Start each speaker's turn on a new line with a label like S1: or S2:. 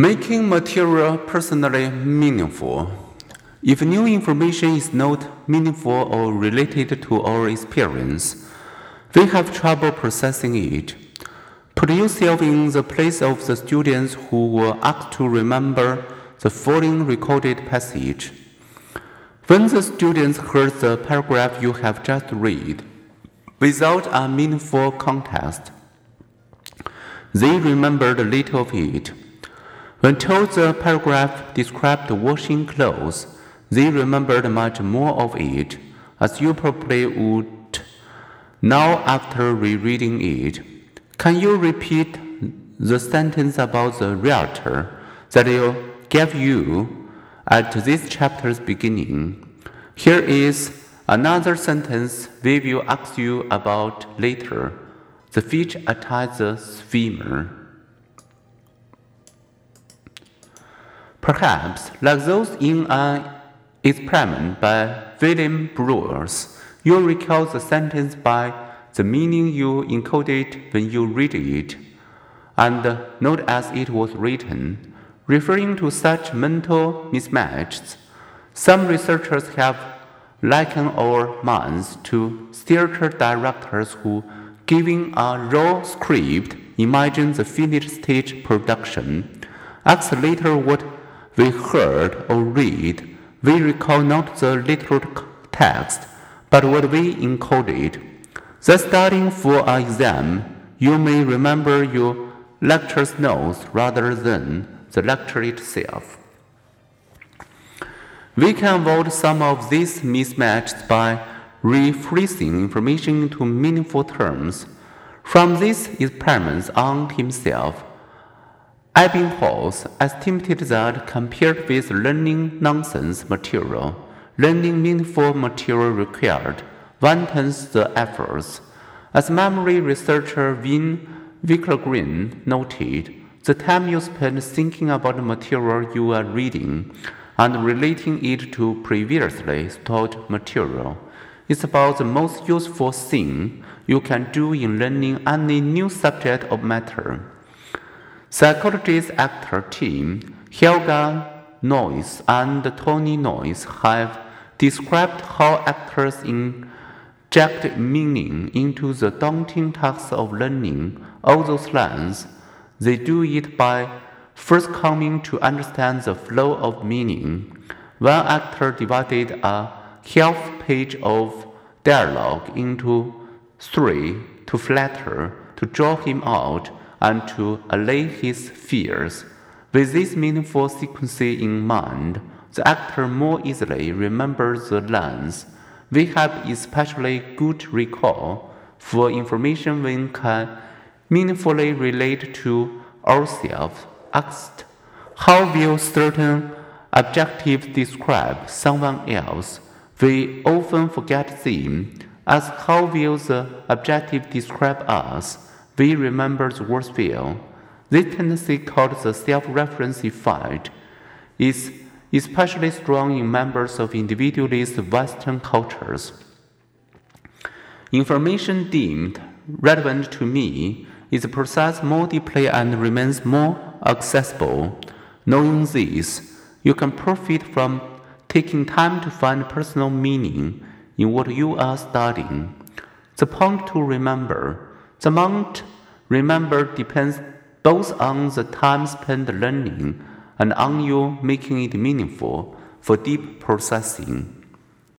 S1: Making material personally meaningful. If new information is not meaningful or related to our experience, we have trouble processing it. Put yourself in the place of the students who were asked to remember the following recorded passage. When the students heard the paragraph you have just read, without a meaningful context, they remembered little of it. When told the paragraph described washing clothes, they remembered much more of it, as you probably would now after rereading it. Can you repeat the sentence about the realtor that I gave you at this chapter's beginning? Here is another sentence we will ask you about later. The fish attacks the swimmer. Perhaps, like those in an experiment by William Brewers, you recall the sentence by the meaning you encoded when you read it, and note as it was written, referring to such mental mismatches. Some researchers have likened our minds to theater directors who, giving a raw script, imagine the finished stage production. Ask later what we heard or read, we recall not the literal text, but what we encoded. Thus, studying for an exam, you may remember your lecture's notes rather than the lecture itself. We can avoid some of these mismatches by rephrasing information into meaningful terms. From these experiments on himself, Ebbinghaus estimated that compared with learning nonsense material, learning meaningful material required one-tenth the efforts. As memory researcher Vin Wickelgren noted, the time you spend thinking about the material you are reading and relating it to previously taught material is about the most useful thing you can do in learning any new subject or matter. Psychologist actor team Helga Noice and Tony Noice have described how actors inject meaning into the daunting task of learning all those lines. They do it by first coming to understand the flow of meaning. One actor divided a half page of dialogue into three to flatter, to draw him out and to allay his fears. With this meaningful sequence in mind, the actor more easily remembers the lines. We have especially good recall for information we can meaningfully relate to ourselves. Asked, how will certain adjectives describe someone else? We often forget them. As how will the adjective describe us? We remember the well. This tendency, called the self reference effect, is especially strong in members of individualist Western cultures. Information deemed relevant to me is processed more deeply and remains more accessible. Knowing this, you can profit from taking time to find personal meaning in what you are studying. The point to remember the amount remembered depends both on the time spent learning and on you making it meaningful for deep processing.